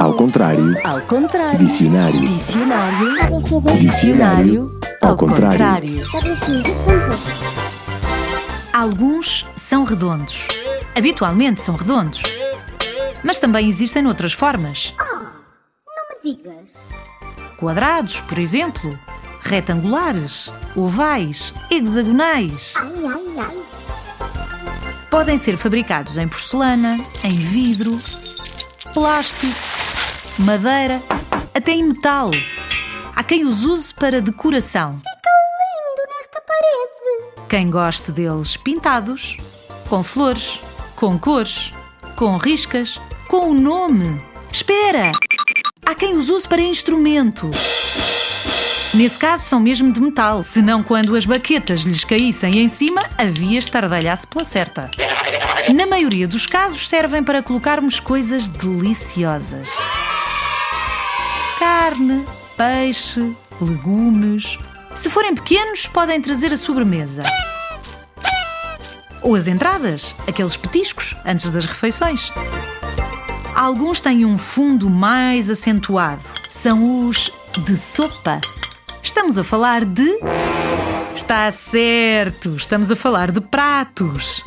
Ao contrário. Ao contrário. Dicionário. Dicionário. Dicionário. Ao contrário. Alguns são redondos. Habitualmente são redondos. Mas também existem outras formas. Não me digas. Quadrados, por exemplo. Retangulares, ovais, hexagonais. Ai, ai, ai. Podem ser fabricados em porcelana, em vidro, plástico, madeira, até em metal. Há quem os use para decoração. Lindo nesta parede. Quem goste deles pintados, com flores, com cores, com riscas, com o nome. Espera! Há quem os use para instrumento. Nesse caso são mesmo de metal, senão quando as baquetas lhes caíssem em cima, havia estardalhaço pela certa. Na maioria dos casos servem para colocarmos coisas deliciosas. Carne, peixe, legumes. Se forem pequenos, podem trazer a sobremesa. Ou as entradas, aqueles petiscos antes das refeições. Alguns têm um fundo mais acentuado. São os de sopa. Estamos a falar de. Está certo! Estamos a falar de pratos.